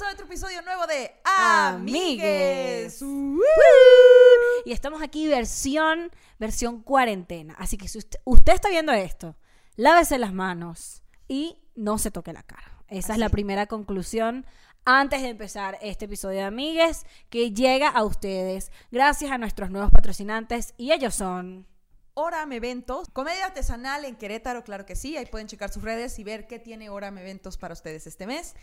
bienvenidos a otro episodio nuevo de Amigues. Y estamos aquí versión, versión cuarentena. Así que si usted, usted está viendo esto, lávese las manos y no se toque la cara. Esa es la primera conclusión antes de empezar este episodio de Amigues que llega a ustedes gracias a nuestros nuevos patrocinantes y ellos son... Oram Eventos, comedia artesanal en Querétaro, claro que sí. Ahí pueden checar sus redes y ver qué tiene Oram Eventos para ustedes este mes.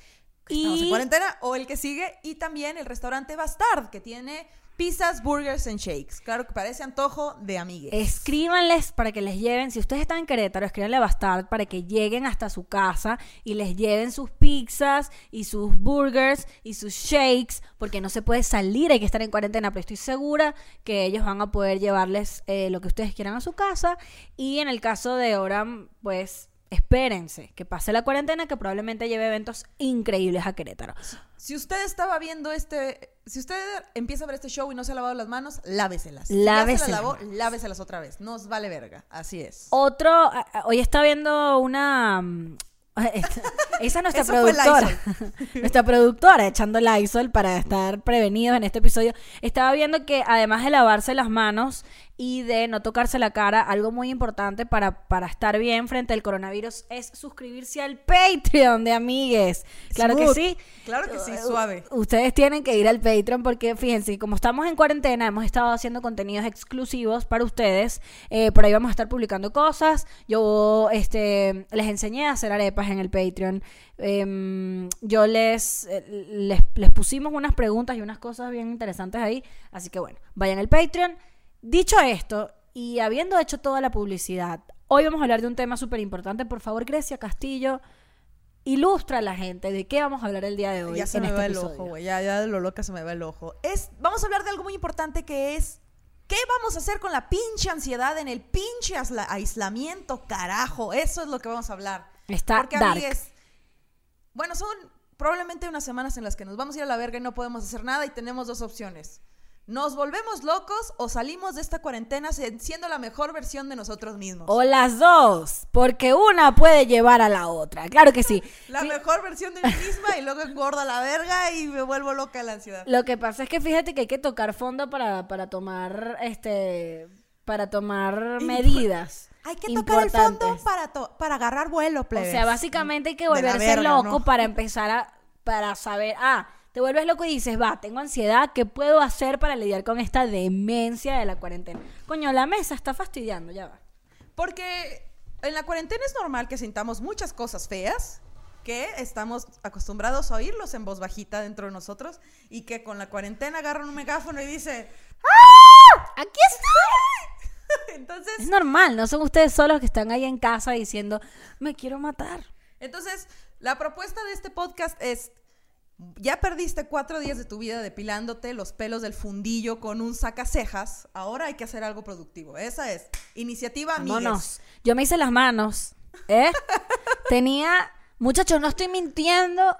Que Estamos en Y- cuarentena o el que sigue. Y también el restaurante Bastard, que tiene pizzas, burgers and shakes. Claro que parece antojo de amigues. Escríbanles para que les lleven, si ustedes están en Querétaro, escríbanle a Bastard para que lleguen hasta su casa y les lleven sus pizzas y sus burgers y sus shakes, porque no se puede salir, hay que estar en cuarentena, pero estoy segura que ellos van a poder llevarles eh, lo que ustedes quieran a su casa. Y en el caso de Oram, pues espérense que pase la cuarentena, que probablemente lleve eventos increíbles a Querétaro. Si usted estaba viendo este, si usted empieza a ver este show y no se ha lavado las manos, láveselas. Lávese Si ya se las las lavó, láveselas otra vez. Nos vale verga. Así es. Otro, hoy está viendo una... mm, Esa es nuestra Eso productora. nuestra productora echando Lysol para estar prevenidos en este episodio. Estaba viendo que además de lavarse las manos y de no tocarse la cara, algo muy importante para, para estar bien frente al coronavirus es suscribirse al Patreon de amigues. Claro que sí. Claro que sí, suave. Ustedes tienen que ir al Patreon porque fíjense, como estamos en cuarentena, hemos estado haciendo contenidos exclusivos para ustedes. Eh, por ahí vamos a estar publicando cosas. Yo este, les enseñé a hacer arepas en el Patreon. Em, yo les, eh, les, les pusimos unas preguntas y unas cosas bien interesantes ahí. Así que bueno, vayan al Patreon. Dicho esto, y habiendo hecho toda la publicidad, hoy vamos a hablar de un tema súper importante. Por favor, Grecia Castillo. Ilustra a la gente de qué vamos a hablar el día de hoy. Ya se en me este va el ojo, güey. Ya, ya de lo loca se me va el ojo. Es, vamos a hablar de algo muy importante que es. ¿Qué vamos a hacer con la pinche ansiedad en el pinche aislamiento, carajo? Eso es lo que vamos a hablar. Está Porque, dark. amigues, bueno, son probablemente unas semanas en las que nos vamos a ir a la verga y no podemos hacer nada y tenemos dos opciones. ¿Nos volvemos locos o salimos de esta cuarentena siendo la mejor versión de nosotros mismos? O las dos, porque una puede llevar a la otra. Claro que sí. La mejor versión de mí misma y luego engorda la verga y me vuelvo loca de la ansiedad. Lo que pasa es que fíjate que hay que tocar fondo para, para tomar este para tomar medidas. Hay que tocar el fondo para, to- para agarrar vuelo, O plebes. sea, básicamente hay que volverse verga, loco ¿no? para empezar a para saber, ah, te vuelves loco y dices, va, tengo ansiedad, ¿qué puedo hacer para lidiar con esta demencia de la cuarentena? Coño, la mesa está fastidiando, ya va. Porque en la cuarentena es normal que sintamos muchas cosas feas que estamos acostumbrados a oírlos en voz bajita dentro de nosotros y que con la cuarentena agarran un megáfono y dice Aquí está. entonces Es normal, no son ustedes solos que están ahí en casa diciendo, me quiero matar. entonces la propuesta de este podcast es ya perdiste cuatro días de tu vida depilándote los pelos del fundillo con un sacacejas. Ahora hay que hacer algo productivo. Esa es iniciativa. Vámonos. Yo me hice las manos, ¿eh? Tenía, muchachos, no estoy mintiendo,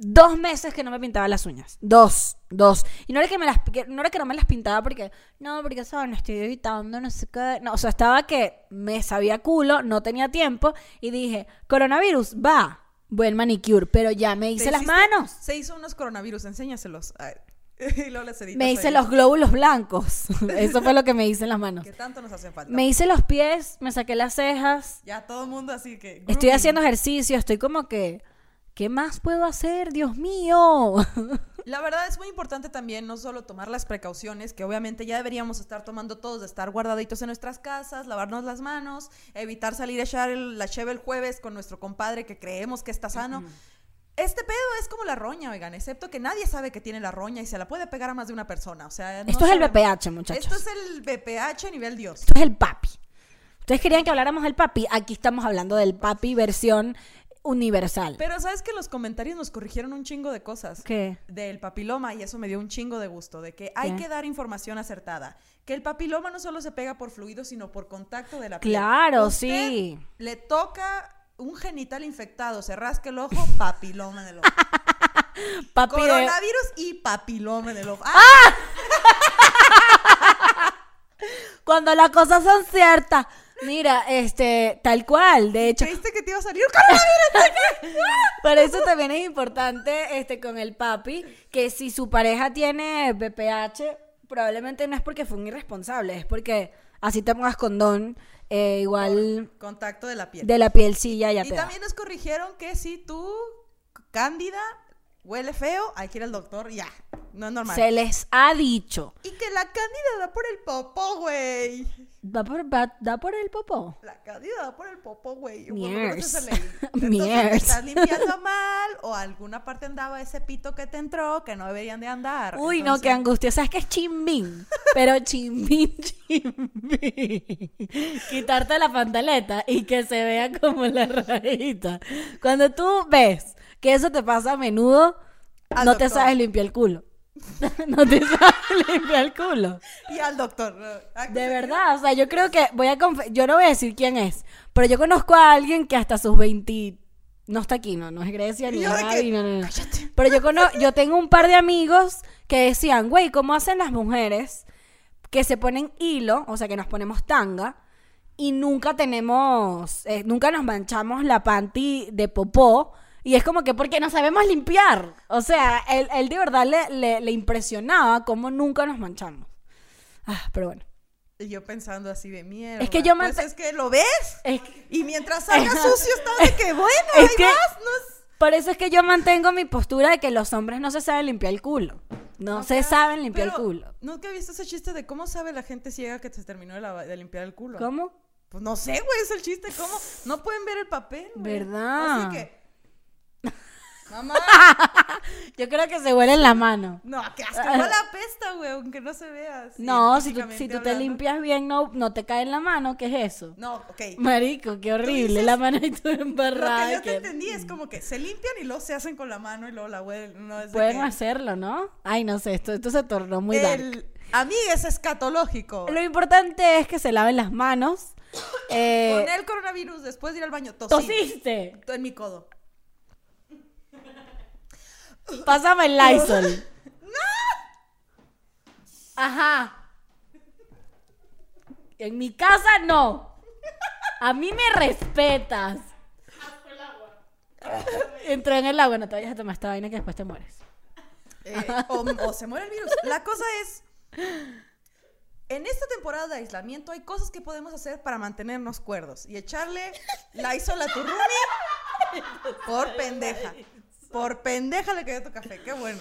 dos meses que no me pintaba las uñas. Dos, dos. Y no era que, me las, que- no era que no me las pintaba porque, no, porque, ¿sabes? No estoy evitando, no sé qué. No, o sea, estaba que me sabía culo, no tenía tiempo y dije, coronavirus, va, buen manicure, pero ya me hice las manos. Se hizo unos coronavirus, enséñaselos. Y luego editas Me hice ahí. los glóbulos blancos. Eso fue lo que me hice en las manos. Que tanto nos hacen falta. Me hice los pies, me saqué las cejas, Ya todo el mundo así que. Estoy haciendo ejercicio, estoy como que, ¿qué más puedo hacer? Dios mío. La verdad es muy importante también no solo tomar las precauciones, que obviamente ya deberíamos estar tomando todos, de estar guardaditos en nuestras casas, lavarnos las manos, evitar salir a echar el- la cheve el jueves con nuestro compadre que creemos que está sano. Este pedo es como la roña, oigan, excepto que nadie sabe que tiene la roña y se la puede pegar a más de una persona. O sea, no Esto es el. BPH, muchachos. Esto es el BPH nivel Dios. Esto es el papi. Ustedes querían que habláramos del papi. Aquí estamos hablando del papi versión universal. Pero sabes que los comentarios nos corrigieron un chingo de cosas. ¿Qué? Del papiloma y eso me dio un chingo de gusto, de que hay ¿Qué? que dar información acertada. Que el papiloma no solo se pega por fluido, sino por contacto de la piel. Claro, Usted sí. Le toca un genital infectado, se rasca el ojo, papiloma en el ojo. Papi de- Coronavirus y papiloma en el ojo. ¡Ah! Cuando las cosas son ciertas. Mira, este, tal cual, de hecho, ¿Creíste que te iba a salir coronavirus? por eso también es importante este con el papi que si su pareja tiene BPH, probablemente no es porque fue un irresponsable, es porque así te pongas condón, eh, igual Contacto de la piel. de la pielcilla ya y te da. también nos corrigieron que si tú, cándida, huele feo, hay que ir al doctor, ya. No es normal. Se les ha dicho. Y que la cándida da por el popó, güey. ¿Va por, va- ¿Da por el popó? La cándida da por el popó, güey. Miers. estás limpiando mal o alguna parte andaba ese pito que te entró que no deberían de andar. Uy, no, qué angustia. ¿Sabes qué es chimbín? Pero chimbín, chimbín. Quitarte la pantaleta y que se vea como la rayita. Cuando tú ves que eso te pasa a menudo, Al no te sabes limpiar el culo. no te sabes limpiar el culo. Y al doctor. Ah, De verdad, o sea, yo creo que voy a yo no voy a decir quién es, pero yo conozco a alguien que hasta sus 20 no está aquí, no, no es Grecia ni Gaby, que, no, no, no. "Cállate". Pero yo cono- yo tengo un par de amigos que decían, güey, ¿cómo hacen las mujeres que se ponen hilo, o sea, que nos ponemos tanga y nunca tenemos, eh, nunca nos manchamos la panty de popó? Y es como que porque no sabemos limpiar. O sea, él, él de verdad le, le, le impresionaba cómo nunca nos manchamos. Ah, pero bueno. Y yo pensando así de mierda. Es que yo pues mante- es que lo ves. Es que- Y mientras salga sucio está de que bueno, Es hay que-. No es- Por eso es que yo mantengo mi postura de que los hombres no se saben limpiar el culo. No se saben limpiar pero el culo. Nunca he visto ese chiste de cómo sabe la gente ciega que se terminó de, lava- de limpiar el culo. ¿Cómo? Pues no sé, güey, es el chiste. ¿Cómo? No pueden ver el papel. güey. ¿Verdad? Así que. Mamá. Yo creo que se huele en la mano. No, que hasta igual apesta, güey, aunque no se vea. No, si tú, si tú te limpias bien, no, no te cae en la mano. ¿Qué es eso? No, ok. Marico, qué horrible. dices- La mano y tú Lo que embarrada. yo te que- entendí es como que se limpian y luego se hacen con la mano y luego la huelen. No Pueden que- hacerlo, ¿no? Ay, no sé, esto, esto se tornó muy dark. El amiga es escatológico. Lo importante es que se laven las manos. Eh, Con el coronavirus, después de ir al baño, tosí. tosiste. En mi codo. Pásame el Lysol. Ajá. En mi casa no. A mí me respetas. Entró en el agua, no te vayas a tomar esta vaina que después te mueres. Eh, o, o se muere el virus. La cosa es. En esta temporada de aislamiento hay cosas que podemos hacer para mantenernos cuerdos. Y echarle la isola a tu roomie por pendeja. Por pendeja le quedó tu café. Qué bueno.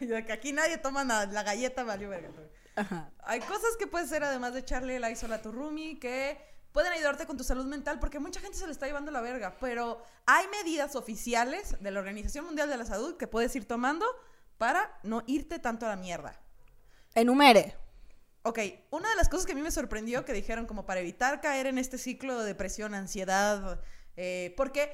Y de que aquí nadie toma nada. La galleta valió verga. Ajá. Hay cosas que puedes hacer además de echarle la isola a tu roomie que pueden ayudarte con tu salud mental porque mucha gente se le está llevando la verga, pero hay medidas oficiales de la Organización Mundial de la Salud que puedes ir tomando para no irte tanto a la mierda. Enumere. Ok, una de las cosas que a mí me sorprendió que dijeron como para evitar caer en este ciclo de depresión, ansiedad, eh, porque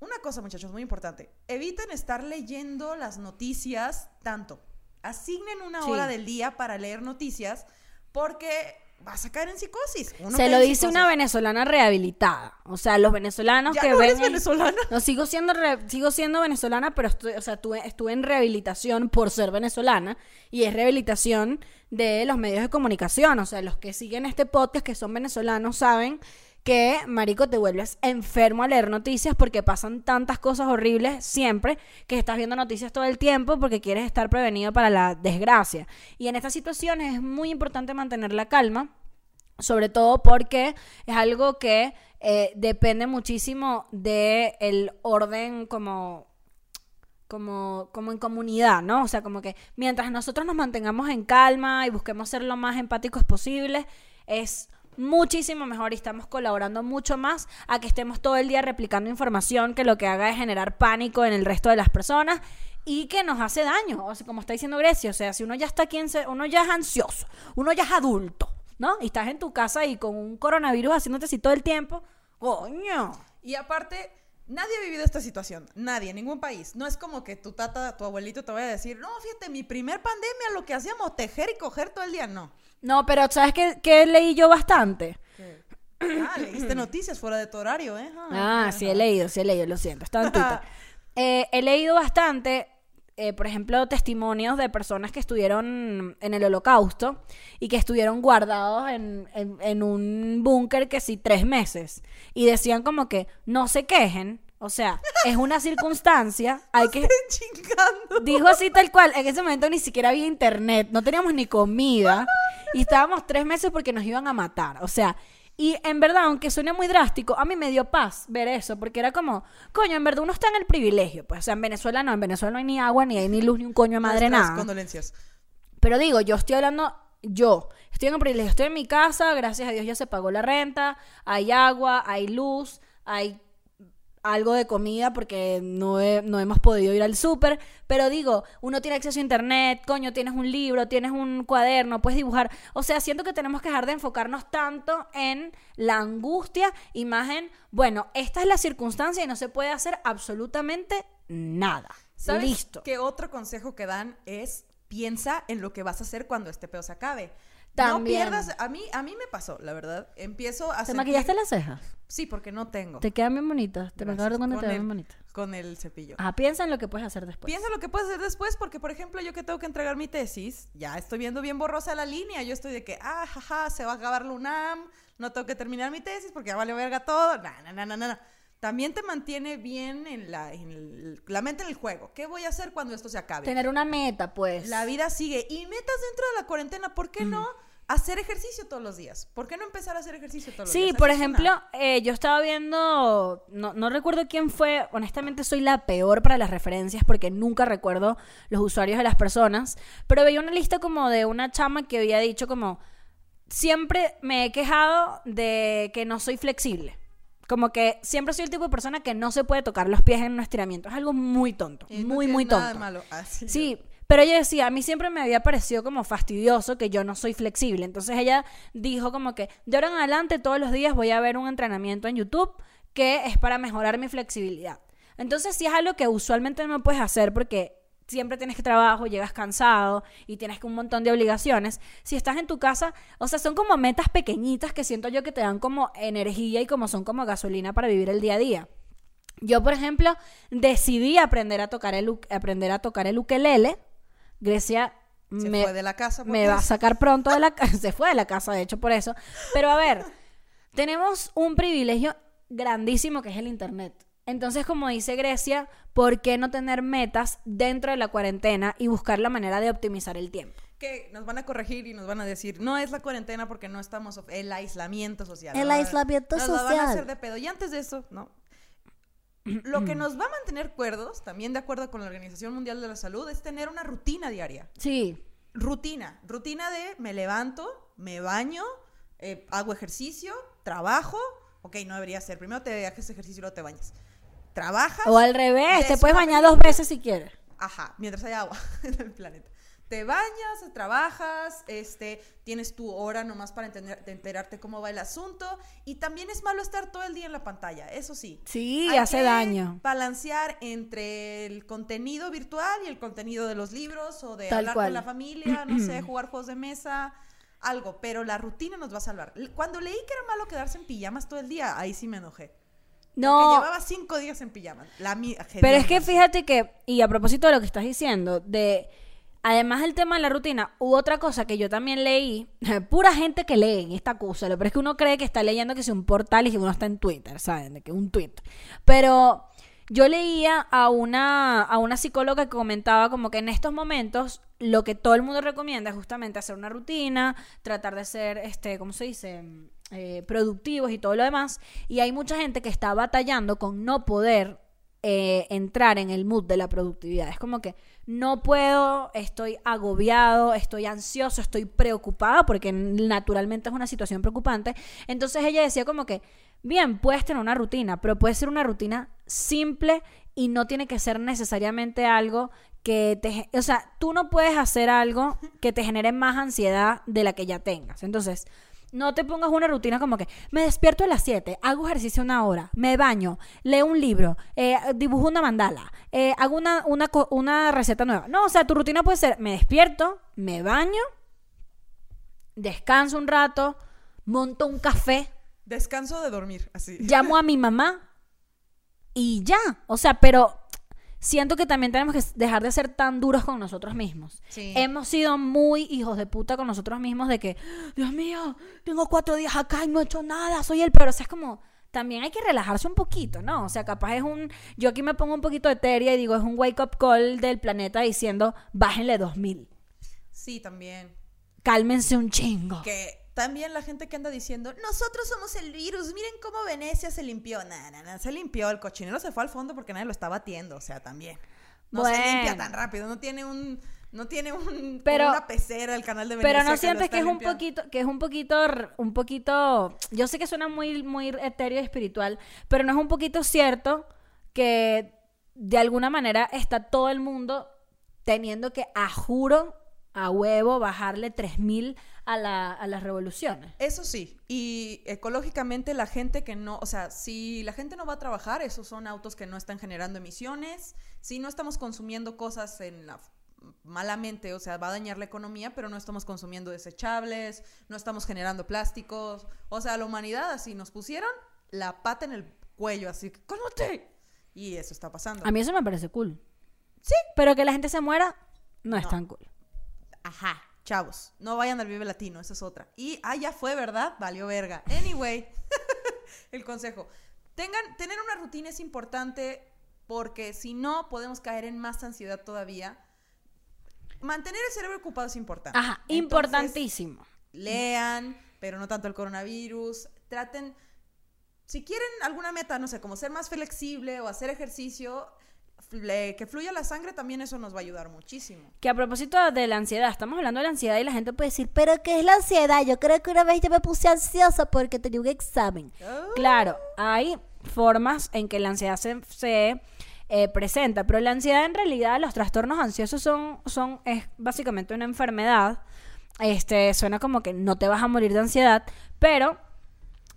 una cosa muchachos muy importante, eviten estar leyendo las noticias tanto. Asignen una Sí. hora del día para leer noticias porque vas a caer en psicosis. Uno Se lo dice una venezolana rehabilitada. O sea, los venezolanos ¿Ya que no ven. eres el- venezolana? No, sigo siendo, re- sigo siendo venezolana, pero estoy, o sea, tuve- estuve en rehabilitación por ser venezolana y es rehabilitación de los medios de comunicación. O sea, los que siguen este podcast que son venezolanos saben que, marico, te vuelves enfermo a leer noticias porque pasan tantas cosas horribles siempre que estás viendo noticias todo el tiempo porque quieres estar prevenido para la desgracia. Y en estas situaciones es muy importante mantener la calma sobre todo porque es algo que eh, depende muchísimo del orden como como, como en comunidad, ¿no? O sea, como que mientras nosotros nos mantengamos en calma y busquemos ser lo más empáticos posible, es muchísimo mejor y estamos colaborando mucho más a que estemos todo el día replicando información que lo que haga es generar pánico en el resto de las personas y que nos hace daño, o sea, como está diciendo Grecia, o sea, si uno ya está aquí, en se- uno ya es ansioso, uno ya es adulto, ¿no? Y estás en tu casa y con un coronavirus haciéndote así todo el tiempo, coño. Y aparte, nadie ha vivido esta situación. Nadie, ningún país. No es como que tu tata, tu abuelito te vaya a decir, no, fíjate, mi primer pandemia lo que hacíamos tejer y coger todo el día. No. No, pero ¿sabes qué, qué leí yo bastante? Ah, leíste noticias fuera de tu horario, ¿eh? Ah, sí he leído, sí he leído, lo siento, está en Twitter. Eh, he leído bastante eh, por ejemplo, testimonios de personas que estuvieron en el holocausto y que estuvieron guardados en, en- en un búnker que sí tres meses. Y decían como que no se quejen. O sea, es una circunstancia, hay que... Chingando. Dijo así tal cual, en ese momento ni siquiera había internet, no teníamos ni comida y estábamos tres meses porque nos iban a matar. O sea, y en verdad, aunque suene muy drástico, a mí me dio paz ver eso, porque era como, coño, en verdad uno está en el privilegio. Pues, o sea, en Venezuela no, en Venezuela no hay ni agua, ni hay ni luz, ni un coño de madre, Nuestras nada. condolencias. Pero digo, yo estoy hablando, yo estoy en el privilegio, estoy en mi casa, gracias a Dios ya se pagó la renta, hay agua, hay luz, hay algo de comida porque no, he- no hemos podido ir al súper, pero digo, uno tiene acceso a internet, coño, tienes un libro, tienes un cuaderno, puedes dibujar, o sea, siento que tenemos que dejar de enfocarnos tanto en la angustia, imagen, bueno, esta es la circunstancia y no se puede hacer absolutamente nada. ¿Sabes Listo. qué otro consejo que dan es piensa en lo que vas a hacer cuando este pedo se acabe? También. No pierdas, a mí, a mí me pasó, la verdad. Empiezo a ¿Te sentir- maquillaste las cejas? Sí, porque no tengo. Te quedan bien bonitas. Te me Gracias. cuenta que Con te quedan el- bien bonitas. Con el cepillo. Ah, piensa en lo que puedes hacer después. Piensa lo que puedes hacer después, porque por ejemplo, yo que tengo que entregar mi tesis, ya estoy viendo bien borrosa la línea. Yo estoy de que, ah, jaja, se va a acabar la UNAM, no tengo que terminar mi tesis porque ya vale verga todo. Na, na, na, na, na. También te mantiene bien en la, en el- la mente en el juego. ¿Qué voy a hacer cuando esto se acabe? Tener una meta, pues. La vida sigue. Y metas dentro de la cuarentena, ¿por qué no hacer ejercicio todos los días? ¿Por qué no empezar a hacer ejercicio todos los días? Sí, por ejemplo, eh, yo estaba viendo, no, no recuerdo quién fue, honestamente soy la peor para las referencias porque nunca recuerdo los usuarios de las personas, pero veía una lista como de una chama que había dicho como, siempre me he quejado de que no soy flexible. Como que siempre soy el tipo de persona que no se puede tocar los pies en un estiramiento. Es algo muy tonto. Y no muy, muy nada tonto. de malo. Así Sí, pero ella decía, a mí siempre me había parecido como fastidioso que yo no soy flexible. Entonces ella dijo como que de ahora en adelante todos los días voy a ver un entrenamiento en YouTube que es para mejorar mi flexibilidad. Entonces sí es algo que usualmente no puedes hacer porque siempre tienes que trabajo, llegas cansado y tienes un montón de obligaciones. Si estás en tu casa, o sea, son como metas pequeñitas que siento yo que te dan como energía y como son como gasolina para vivir el día a día. Yo, por ejemplo, decidí aprender a tocar el, aprender a tocar el ukelele. Grecia Se me, fue de la casa. me porque- va a sacar pronto de la casa. Se fue de la casa, de hecho, por eso. Pero a ver, tenemos un privilegio grandísimo que es el Internet. Entonces, como dice Grecia, ¿por qué no tener metas dentro de la cuarentena y buscar la manera de optimizar el tiempo? que nos van a corregir y nos van a decir, no es la cuarentena porque no estamos, el aislamiento social. El Nos aislamiento nos la van a social. hacer de pedo. Y antes de eso, ¿no? Lo que nos va a mantener cuerdos, también de acuerdo con la Organización Mundial de la Salud, es tener una rutina diaria. Sí, Rutina. Rutina de me levanto, me baño, eh, hago ejercicio, trabajo. Ok, no debería ser. Primero te haces ejercicio y luego te bañas. Trabajas. o al revés, te puedes bañar dos veces si quieres. Ajá, mientras haya agua en el planeta. Te bañas, trabajas, este, tienes tu hora nomás para entender- de enterarte cómo va el asunto. Y también es malo estar todo el día en la pantalla, eso sí. Sí, Hay hace que daño. Balancear entre el contenido virtual y el contenido de los libros o de Tal hablar cual. con la familia, no sé, jugar juegos de mesa, algo. Pero la rutina nos va a salvar. Cuando leí que era malo quedarse en pijamas todo el día, ahí sí me enojé. Porque No, llevaba cinco días en pijamas. La mi- Pero es que fíjate que, y a propósito de lo que estás diciendo, de además del tema de la rutina, hubo otra cosa que yo también leí, pura gente que lee en esta cosa, pero es que uno cree que está leyendo que es un portal y que uno está en Twitter, ¿saben? Que un tweet. Pero yo leía a una, a una psicóloga que comentaba como que en estos momentos lo que todo el mundo recomienda es justamente hacer una rutina, tratar de ser, este, ¿cómo se dice? Eh, productivos y todo lo demás. Y hay mucha gente que está batallando con no poder eh, entrar en el mood de la productividad. Es como que no puedo, estoy agobiado, estoy ansioso, estoy preocupada, porque naturalmente es una situación preocupante. Entonces ella decía como que, bien, puedes tener una rutina, pero puede ser una rutina simple y no tiene que ser necesariamente algo que te... O sea, tú no puedes hacer algo que te genere más ansiedad de la que ya tengas. Entonces... No te pongas una rutina como que me despierto a las 7, hago ejercicio una hora, me baño, leo un libro, eh, dibujo una mandala, eh, hago una, una, una receta nueva. No, o sea, tu rutina puede ser, me despierto, me baño, descanso un rato, monto un café, Descanso de dormir, así. llamo a mi mamá y ya. O sea, pero siento que también tenemos que dejar de ser tan duros con nosotros mismos. Sí. Hemos sido muy hijos de puta con nosotros mismos de que, Dios mío, tengo cuatro días acá y no he hecho nada, soy el peor. O sea, es como, también hay que relajarse un poquito, ¿no? O sea, capaz es un, yo aquí me pongo un poquito etérea y digo, es un wake up call del planeta diciendo, bájenle 2000, Sí, también. Cálmense un chingo. Que también la gente que anda diciendo, nosotros somos el virus, miren cómo Venecia se limpió. Nada, nada, se limpió, el cochinero se fue al fondo porque nadie lo está batiendo, o sea, también. No se limpia tan rápido, no tiene un, no tiene un, Pero- una pecera el canal de Venecia. Pero no sientes que es un poquito, que es un poquito, un poquito, yo sé que suena muy, muy etéreo y espiritual, pero no es un poquito cierto que de alguna manera está todo el mundo teniendo que, a juro, a huevo, bajarle 3000 a, la, a las revoluciones. Eso sí, y ecológicamente la gente que no, o sea, si la gente no va a trabajar, esos son autos que no están generando emisiones, si no estamos consumiendo cosas en la malamente, o sea, va a dañar la economía, pero no estamos consumiendo desechables, no estamos generando plásticos, o sea, la humanidad así nos pusieron la pata en el cuello, así que cálmate. Y eso está pasando. A mí eso me parece cool. Sí. Pero que la gente se muera no, es No. tan cool. Ajá, chavos, no vayan al Vive Latino, esa es otra. Y, ah, ya fue, ¿verdad? Valió verga. Anyway, el consejo. Tengan, tener una rutina es importante porque si no, podemos caer en más ansiedad todavía. Mantener el cerebro ocupado es importante. Ajá, Entonces, importantísimo. lean, pero no tanto el coronavirus. Traten, si quieren alguna meta, no sé, como ser más flexible o hacer ejercicio, que fluya la sangre, también eso nos va a ayudar muchísimo. Que a propósito de la ansiedad, estamos hablando de la ansiedad y la gente puede decir, pero ¿qué es la ansiedad? Yo creo que una vez yo me puse ansiosa porque tenía un examen. Claro, hay formas en que la ansiedad se, se, eh, presenta, pero la ansiedad en realidad, los trastornos ansiosos son, son es básicamente una enfermedad. Este, suena como que no te vas a morir de ansiedad, pero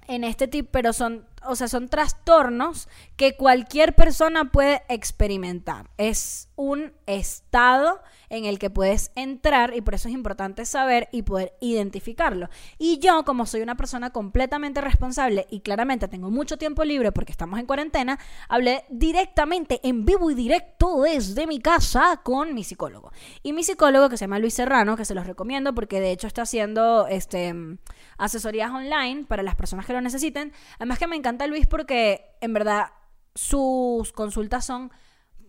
en este tipo, pero son, o sea, son trastornos que cualquier persona puede experimentar. Es un estado en el que puedes entrar y por eso es importante saber y poder identificarlo. Y yo, como soy una persona completamente responsable y claramente tengo mucho tiempo libre porque estamos en cuarentena, hablé directamente en vivo y directo desde mi casa con mi psicólogo. Y mi psicólogo que se llama Luis Serrano, que se los recomiendo porque de hecho está haciendo este asesorías online para las personas que lo necesiten. Además que me encanta Luis porque en verdad sus consultas son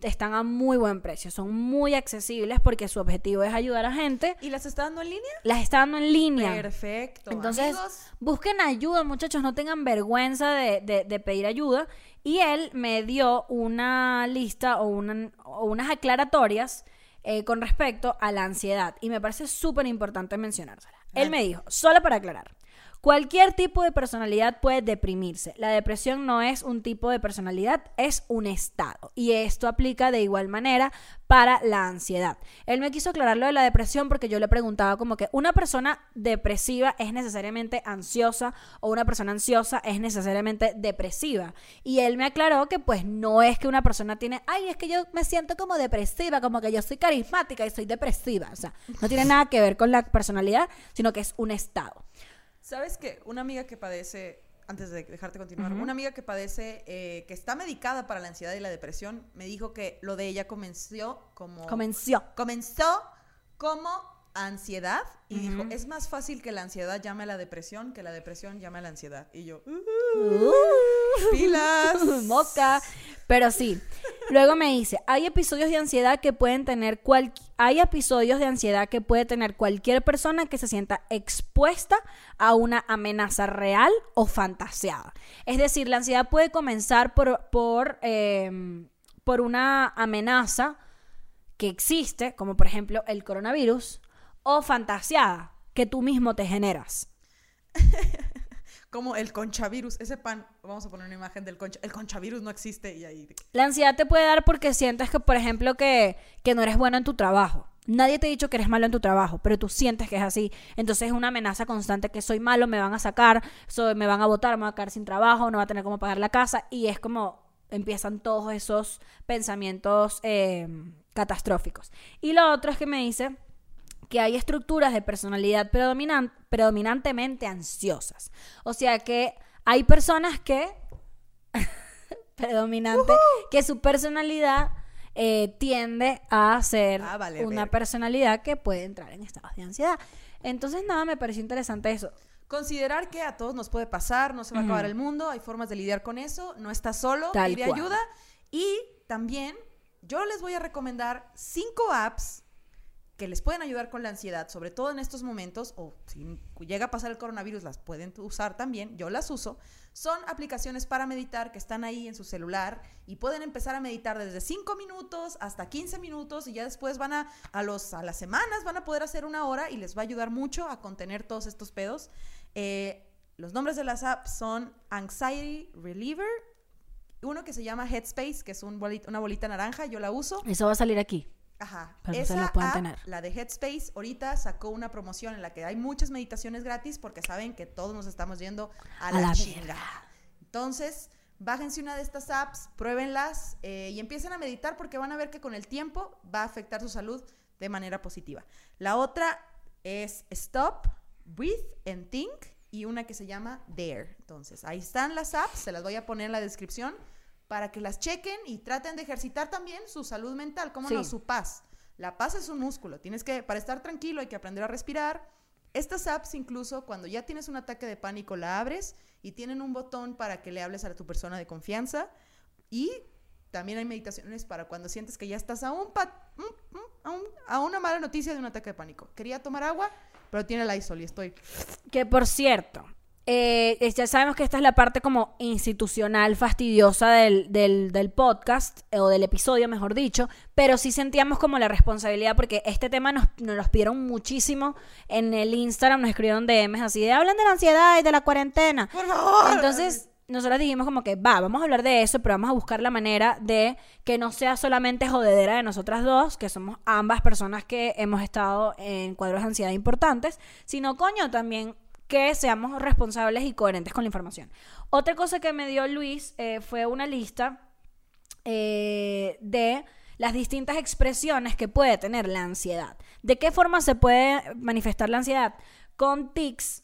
están a muy buen precio, son muy accesibles porque su objetivo es ayudar a gente. ¿Y las está dando en línea? Las está dando en línea. Perfecto. Entonces, Amigos, busquen ayuda, muchachos, no tengan vergüenza de, de- de pedir ayuda. Y él me dio una lista o, una- o unas aclaratorias eh, con respecto a la ansiedad. Y me parece súper importante mencionársela. Él me dijo, solo para aclarar. Cualquier tipo de personalidad puede deprimirse. La depresión no es un tipo de personalidad, es un estado. Y esto aplica de igual manera para la ansiedad. Él me quiso aclarar lo de la depresión porque yo le preguntaba como que una persona depresiva es necesariamente ansiosa o una persona ansiosa es necesariamente depresiva. Y él me aclaró que pues no es que una persona tiene, ay, es que yo me siento como depresiva, como que yo soy carismática y soy depresiva. O sea, no tiene nada que ver con la personalidad, sino que es un estado. ¿Sabes qué? Una amiga que padece, antes de dejarte continuar, una amiga que padece, eh, que está medicada para la ansiedad y la depresión, me dijo que lo de ella comenzó como... Comenzó. comenzó como ansiedad y dijo, es más fácil que la ansiedad llame a la depresión que la depresión llame a la ansiedad. Y yo, "Uh, pilas. Moca. Pero sí. Luego me dice, hay episodios de ansiedad que pueden tener cual hay episodios de ansiedad que puede tener cualquier persona que se sienta expuesta a una amenaza real o fantaseada. Es decir, la ansiedad puede comenzar por, por, eh, por una amenaza que existe, como por ejemplo el coronavirus, o fantaseada que tú mismo te generas. Como el conchavirus, ese pan, vamos a poner una imagen del concha, el conchavirus no existe y ahí... La ansiedad te puede dar porque sientes que, por ejemplo, que, que no eres bueno en tu trabajo. Nadie te ha dicho que eres malo en tu trabajo, pero tú sientes que es así. Entonces es una amenaza constante que soy malo, me van a sacar, soy, me van a votar, me voy a quedar sin trabajo, no voy a tener cómo pagar la casa. Y es como empiezan todos esos pensamientos eh, catastróficos. Y lo otro es que me dice que hay estructuras de personalidad predominan- predominantemente ansiosas. O sea que hay personas que predominante, que su personalidad eh, tiende a ser Ah, vale, una personalidad que puede entrar en estados de ansiedad. Entonces, nada, me pareció interesante eso. Considerar que a todos nos puede pasar, no se va a acabar el mundo, hay formas de lidiar con eso, no estás solo, Tal ayuda. Y también yo les voy a recomendar cinco apps que les pueden ayudar con la ansiedad, sobre todo en estos momentos, o si llega a pasar el coronavirus, las pueden usar también, yo las uso. Son aplicaciones para meditar que están ahí en su celular y pueden empezar a meditar desde 5 minutos hasta 15 minutos y ya después van a, a, los, a las semanas van a poder hacer una hora y les va a ayudar mucho a contener todos estos pedos. Eh, los nombres de las apps son Anxiety Reliever, uno que se llama Headspace, que es una bolita naranja, yo la uso. Eso va a salir aquí. Ajá. Para que Esa la puedan app, tener. la de Headspace, ahorita sacó una promoción en la que hay muchas meditaciones gratis porque saben que todos nos estamos yendo a, A la, la chinga. Entonces, bájense una de estas apps, pruébenlas eh, y empiecen a meditar porque van a ver que con el tiempo va a afectar su salud de manera positiva. La otra es Stop, Breathe and Think y una que se llama Dare. Entonces, ahí están las apps, se las voy a poner en la descripción para que las chequen y traten de ejercitar también su salud mental, como no, su paz. La paz es un músculo, tienes que, para estar tranquilo hay que aprender a respirar. Estas apps incluso cuando ya tienes un ataque de pánico la abres y tienen un botón para que le hables a tu persona de confianza y también hay meditaciones para cuando sientes que ya estás a, un pa- a, un- a una mala noticia de un ataque de pánico. Quería tomar agua, pero tiene el ISOL y estoy... Que por cierto, eh, ya sabemos que esta es la parte como institucional fastidiosa del, del, del podcast, eh, o del episodio, mejor dicho, pero sí sentíamos como la responsabilidad porque este tema nos, nos los pidieron muchísimo en el Instagram, nos escribieron DMs así de hablan de la ansiedad y de la cuarentena. ¡Por favor! Entonces, nosotros dijimos como que, va, vamos a hablar de eso, pero vamos a buscar la manera de que no sea solamente jodedera de nosotras dos, que somos ambas personas que hemos estado en cuadros de ansiedad importantes, sino, coño, también que seamos responsables y coherentes con la información. Otra cosa que me dio Luis eh, fue una lista eh, de las distintas expresiones que puede tener la ansiedad. ¿De qué forma se puede manifestar la ansiedad? Con tics.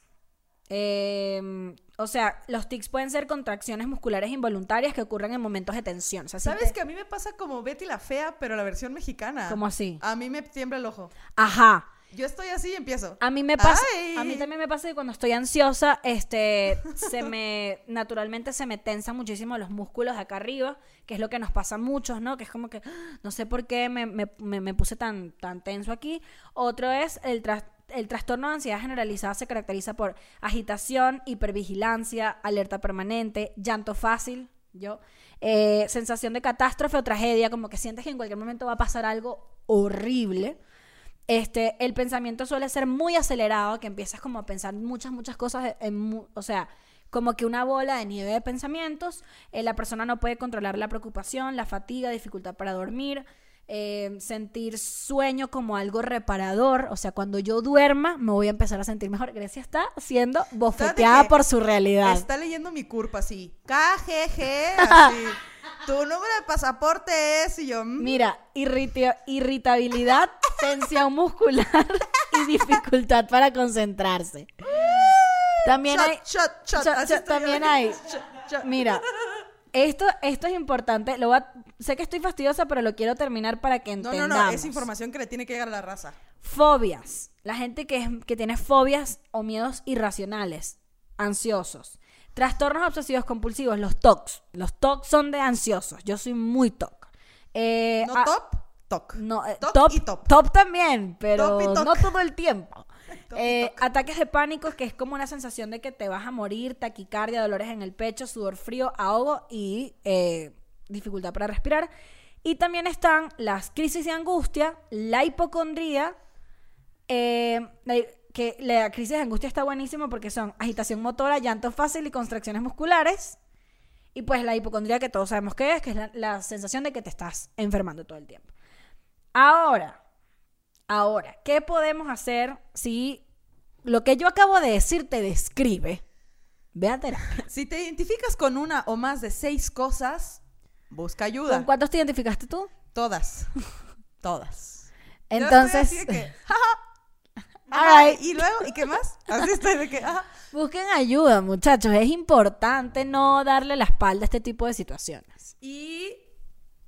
eh, o sea, los tics pueden ser contracciones musculares involuntarias que ocurren en momentos de tensión. O sea, si ¿Sabes te- que a mí me pasa como Betty la Fea, pero la versión mexicana? ¿Cómo así? A mí me tiembla el ojo. Ajá. Yo estoy así y empiezo. A mí me pasa, Ay. a mí también me pasa que cuando estoy ansiosa, este, se me, naturalmente se me tensan muchísimo los músculos de acá arriba, que es lo que nos pasa a muchos, ¿no? Que es como que, ¡ah! no sé por qué me, me- me- me puse tan, tan tenso aquí. Otro es el tras- el trastorno de ansiedad generalizada se caracteriza por agitación, hipervigilancia, alerta permanente, llanto fácil, yo, eh, sensación de catástrofe o tragedia, como que sientes que en cualquier momento va a pasar algo horrible. Este, el pensamiento suele ser muy acelerado, que empiezas como a pensar muchas, muchas cosas, en mu- o sea, como que una bola de nieve de pensamientos. Eh, la persona no puede controlar la preocupación, la fatiga, dificultad para dormir, eh, sentir sueño como algo reparador. O sea, cuando yo duerma, me voy a empezar a sentir mejor. Grecia está siendo bofeteada por su realidad. Está leyendo mi curpa así. KGG, así. Tu número de pasaporte es y yo. mm, Mira, irriti- irritabilidad, tensión muscular y dificultad para concentrarse. También shot, hay, shot, shot, shot, así shot, estoy yo también hay. shot, shot. Mira, esto, esto es importante. Lo voy a- sé que estoy fastidiosa, pero lo quiero terminar para que No, entendamos. no, no, es información que le tiene que llegar a la raza. Fobias. La gente que, es- que tiene fobias o miedos irracionales, ansiosos. Trastornos obsesivos compulsivos, los TOCs. Los TOCs son de ansiosos. Yo soy muy TOC. Eh, No ah, top, toc. no, eh, top, y top. top también, pero Top no todo el tiempo. Eh, ataques de pánico, que es como una sensación de que te vas a morir, taquicardia, dolores en el pecho, sudor frío, ahogo y eh, dificultad para respirar. Y también están las crisis de angustia, la hipocondría, eh, que la crisis de angustia está buenísimo porque son agitación motora, llanto fácil y contracciones musculares. Y pues la hipocondría que todos sabemos que es, que es la, la sensación de que te estás enfermando todo el tiempo. Ahora, ahora, ¿qué podemos hacer si lo que yo acabo de decir te describe? Ve a terapia. Si te identificas con una o más de seis cosas, busca ayuda. ¿Con cuántos te identificaste tú? Todas. Todas. Yo estoy Entonces, así de que, All ajá, Y luego, ¿y qué más? Así estoy de que, busquen ayuda, muchachos. Es importante no darle la espalda a este tipo de situaciones. Y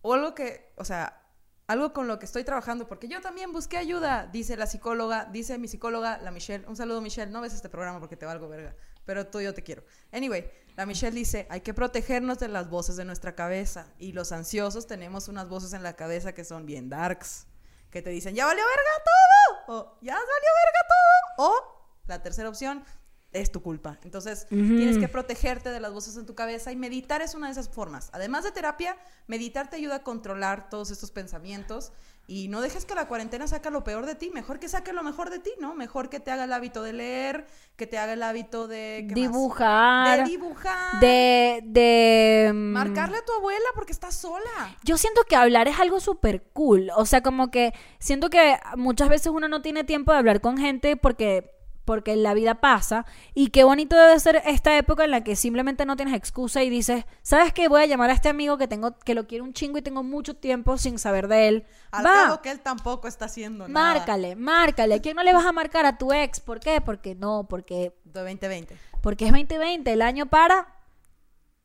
o algo que, o sea, algo con lo que estoy trabajando, porque yo también busqué ayuda, dice la psicóloga, dice mi psicóloga, la Michelle. Un saludo, Michelle. No ves este programa porque te valgo verga, pero tú yo te quiero. Anyway, la Michelle dice, hay que protegernos de las voces de nuestra cabeza. Y los ansiosos tenemos unas voces en la cabeza que son bien darks, que te dicen, ya valió verga todo, o ya valió verga todo, o la tercera opción, es tu culpa. Entonces, tienes que protegerte de las voces en tu cabeza y meditar es una de esas formas. Además de terapia, meditar te ayuda a controlar todos estos pensamientos y no dejes que la cuarentena saque lo peor de ti. Mejor que saque lo mejor de ti, ¿no? Mejor que te haga el hábito de leer, que te haga el hábito de... Dibujar. De dibujar. De, de... mm, Marcarle a tu abuela porque estás sola. Yo siento que hablar es algo súper cool. O sea, como que siento que muchas veces uno no tiene tiempo de hablar con gente porque porque la vida pasa y qué bonito debe ser esta época en la que simplemente no tienes excusa y dices, ¿sabes qué? Voy a llamar a este amigo que tengo que lo quiero un chingo y tengo mucho tiempo sin saber de él. Al Va, cabo que él tampoco está haciendo nada. márcale, márcale. ¿A quién no le vas a marcar a tu ex? ¿Por qué? Porque no, porque De 2020. porque es 2020, el año para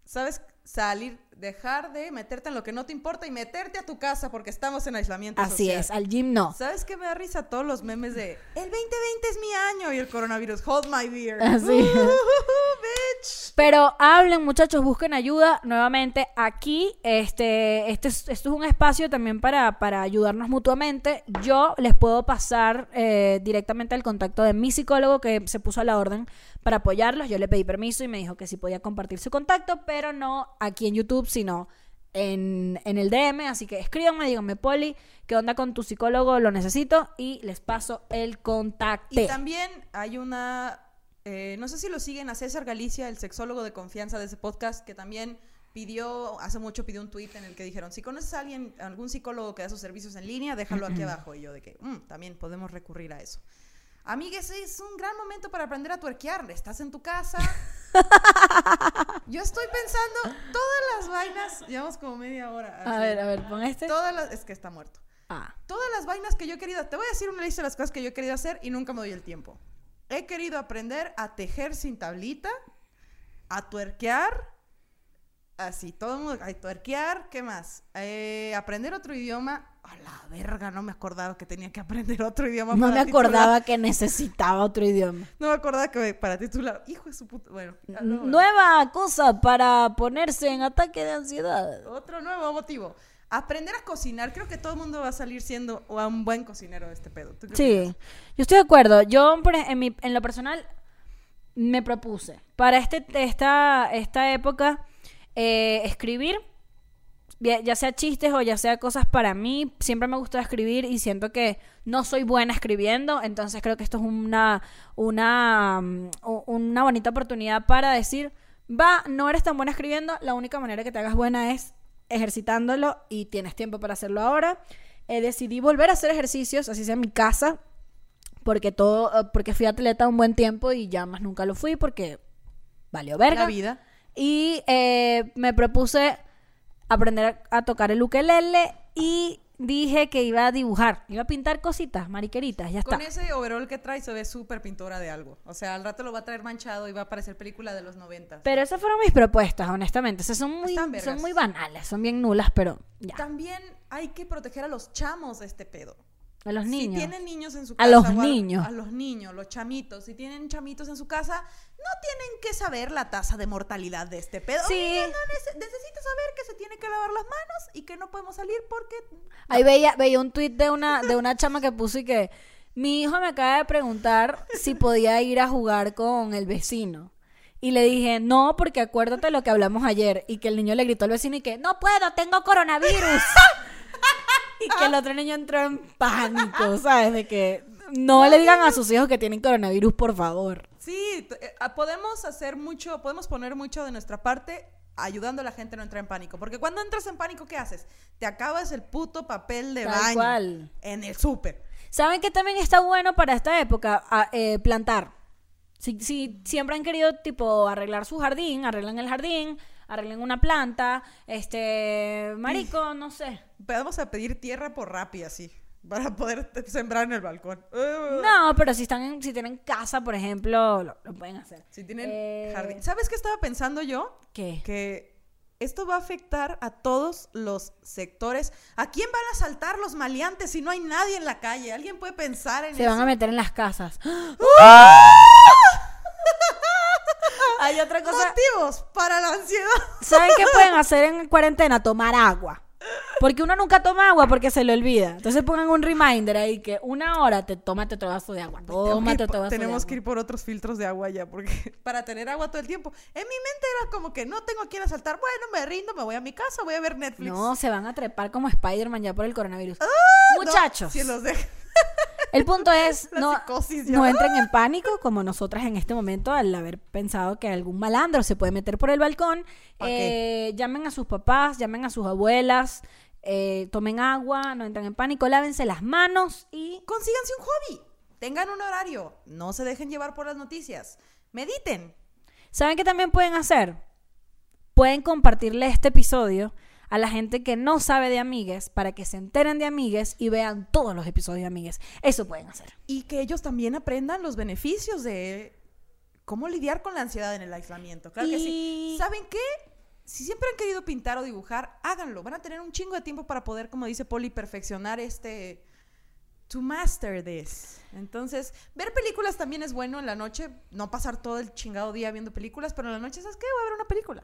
¿Sabes? Salir, dejar de meterte en lo que no te importa y meterte a tu casa porque estamos en aislamiento Así social. es, al gym no. ¿Sabes qué me da risa todos los memes de el 2020 es mi año y el coronavirus hold my beer? Así. Pero hablen, muchachos, busquen ayuda. Nuevamente, aquí, este, este es, esto es un espacio también para, para ayudarnos mutuamente. Yo les puedo pasar eh, directamente el contacto de mi psicólogo que se puso a la orden para apoyarlos. Yo le pedí permiso y me dijo que sí podía compartir su contacto, pero no aquí en YouTube, sino en, en el DM. Así que escríbanme, díganme, Poli, ¿qué onda con tu psicólogo? Lo necesito y les paso el contacto. Y también hay una, eh, no sé si lo siguen a César Galicia, el sexólogo de confianza de ese podcast, que también pidió, hace mucho pidió un tweet en el que dijeron, si conoces a alguien, algún psicólogo que da sus servicios en línea, déjalo aquí abajo. Y yo de que, "Mm, también podemos recurrir a eso. Amigues, es un gran momento para aprender a tuerquear. Estás en tu casa. Yo estoy pensando todas las vainas. Llevamos como media hora. A ver, a ver, pon este. Todas las. Es que está muerto. Ah. Todas las vainas que yo he querido. Te voy a decir una lista de las cosas que yo he querido hacer y nunca me doy el tiempo. He querido aprender a tejer sin tablita, a tuerquear. Así, todo el mundo. A tuerquear, ¿qué más? Eh, aprender otro idioma. A la verga, no me acordaba que tenía que aprender otro idioma. No me acordaba que necesitaba otro idioma. No me acordaba que para titular. Hijo de su puta. Bueno, ya, no, bueno. Nueva cosa para ponerse en ataque de ansiedad. Otro nuevo motivo. Aprender a cocinar. Creo que todo el mundo va a salir siendo un buen cocinero de este pedo. ¿Tú qué Sí, opinas? yo estoy de acuerdo. Yo, en, mi- en lo personal, me propuse para este, esta, esta época eh, escribir, ya sea chistes o ya sea cosas para mí. Siempre me gusta escribir y siento que no soy buena escribiendo, entonces creo que esto es una, una, mm, una bonita oportunidad para decir, va, no eres tan buena escribiendo, la única manera que te hagas buena es ejercitándolo y tienes tiempo para hacerlo ahora. Eh, decidí volver a hacer ejercicios, así sea en mi casa, porque todo, eh, porque fui atleta un buen tiempo y ya más nunca lo fui porque valió verga. La vida. Y eh, me propuse aprender a, a tocar el ukelele y dije que iba a dibujar, iba a pintar cositas, mariqueritas, ya está. Con ese overall que trae se ve súper pintora de algo. O sea, al rato lo va a traer manchado y va a parecer película de los 90. Pero esas fueron mis propuestas, honestamente. O sea, son muy, son muy banales, son bien nulas, pero ya. También hay que proteger a los chamos de este pedo. A los niños. Si tienen niños en su A casa. los o niños. A los niños, los chamitos. Si tienen chamitos en su casa, no tienen que saber la tasa de mortalidad de este pedo. Sí. Oye, no nece- necesitas saber que se tiene que lavar las manos y que no podemos salir porque... Ahí veía, veía un tuit de una, de una chama que puso y que mi hijo me acaba de preguntar si podía ir a jugar con el vecino. Y le dije, no, porque acuérdate lo que hablamos ayer. Y que el niño le gritó al vecino y que, no puedo, tengo coronavirus. y que el otro niño entró en pánico, ¿sabes? De que no le digan a sus hijos que tienen coronavirus, por favor. Sí, eh, podemos hacer mucho, podemos poner mucho de nuestra parte ayudando a la gente a no entrar en pánico. Porque cuando entras en pánico, ¿qué haces? Te acabas el puto papel de Tal baño cual. en el súper. ¿Saben que también está bueno para esta época? A- eh, plantar. Si, si siempre han querido, tipo, arreglar su jardín, arreglan el jardín, arreglen una planta, este, marico, no sé. Vamos a pedir tierra por Rappi así, para poder sembrar en el balcón. No, pero si están en- si tienen casa, por ejemplo, lo, lo pueden hacer. Si tienen Eh, jardín. ¿Sabes qué estaba pensando yo? ¿Qué? Que esto va a afectar a todos los sectores. ¿A quién van a saltar los maleantes si no hay nadie en la calle? ¿Alguien puede pensar en Se eso? van a meter en las casas. Hay otra cosa. Motivos para la ansiedad. ¿Saben qué pueden hacer en cuarentena? Tomar agua. Porque uno nunca toma agua porque se le olvida. Entonces pongan un reminder ahí que una hora te tómate otro vaso de agua. Tómate otro vaso de tenemos agua. que ir por otros filtros de agua ya, porque para tener agua todo el tiempo. En mi mente era como que no tengo a quién asaltar. Bueno, me rindo, me voy a mi casa, voy a ver Netflix. No, se van a trepar como Spider-Man ya por el coronavirus. No, Muchachos, si los. El punto es no, psicosis no entren en pánico como nosotras en este momento al haber pensado que algún malandro se puede meter por el balcón. ¿Pa' Eh, llamen a sus papás, llamen a sus abuelas, eh, tomen agua, no entren en pánico, lávense las manos y Consíganse un hobby. Tengan un horario. No se dejen llevar por las noticias. Mediten. ¿Saben qué también pueden hacer? Pueden compartirle este episodio a la gente que no sabe de amigues para que se enteren de amigues y vean todos los episodios de amigues. Eso pueden hacer. Y que ellos también aprendan los beneficios de cómo lidiar con la ansiedad en el aislamiento. Claro que sí. ¿Saben qué? Si siempre han querido pintar o dibujar, háganlo. Van a tener un chingo de tiempo para poder, como dice Poli, perfeccionar este... To master this. Entonces, ver películas también es bueno en la noche. No pasar todo el chingado día viendo películas, pero en la noche, ¿sabes qué? Voy a ver una película.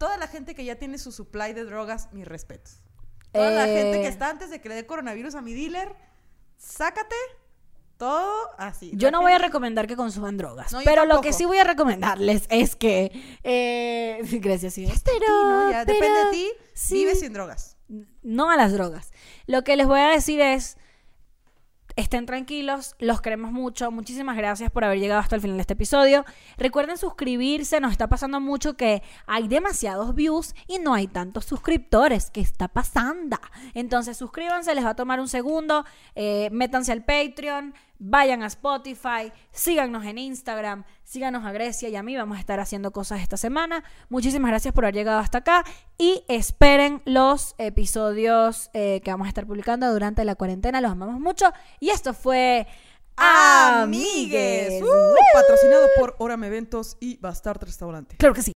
Toda la gente que ya tiene su supply de drogas, mis respetos. Toda la gente que Eh. está antes de que le dé coronavirus a mi dealer, sácate todo así. Yo no voy a recomendar que consuman drogas, No, pero lo que sí voy a recomendarles es que... Eh, gracias, sí. Ya depende de ti, sí. vive sin drogas. no a las drogas. Lo que les voy a decir es, estén tranquilos, los queremos mucho. Muchísimas gracias por haber llegado hasta el final de este episodio. Recuerden suscribirse, nos está pasando mucho que hay demasiados views y no hay tantos suscriptores. ¿Qué está pasando? Entonces suscríbanse, les va a tomar un segundo, eh, métanse al Patreon, vayan a Spotify, síganos en Instagram, síganos a Grecia y a mí. Vamos a estar haciendo cosas esta semana. Muchísimas gracias por haber llegado hasta acá y esperen los episodios eh, que vamos a estar publicando durante la cuarentena. Los amamos mucho. Y esto fue Amigues. Uh, patrocinado por Orame Eventos y Bastard Restaurante. Claro que sí.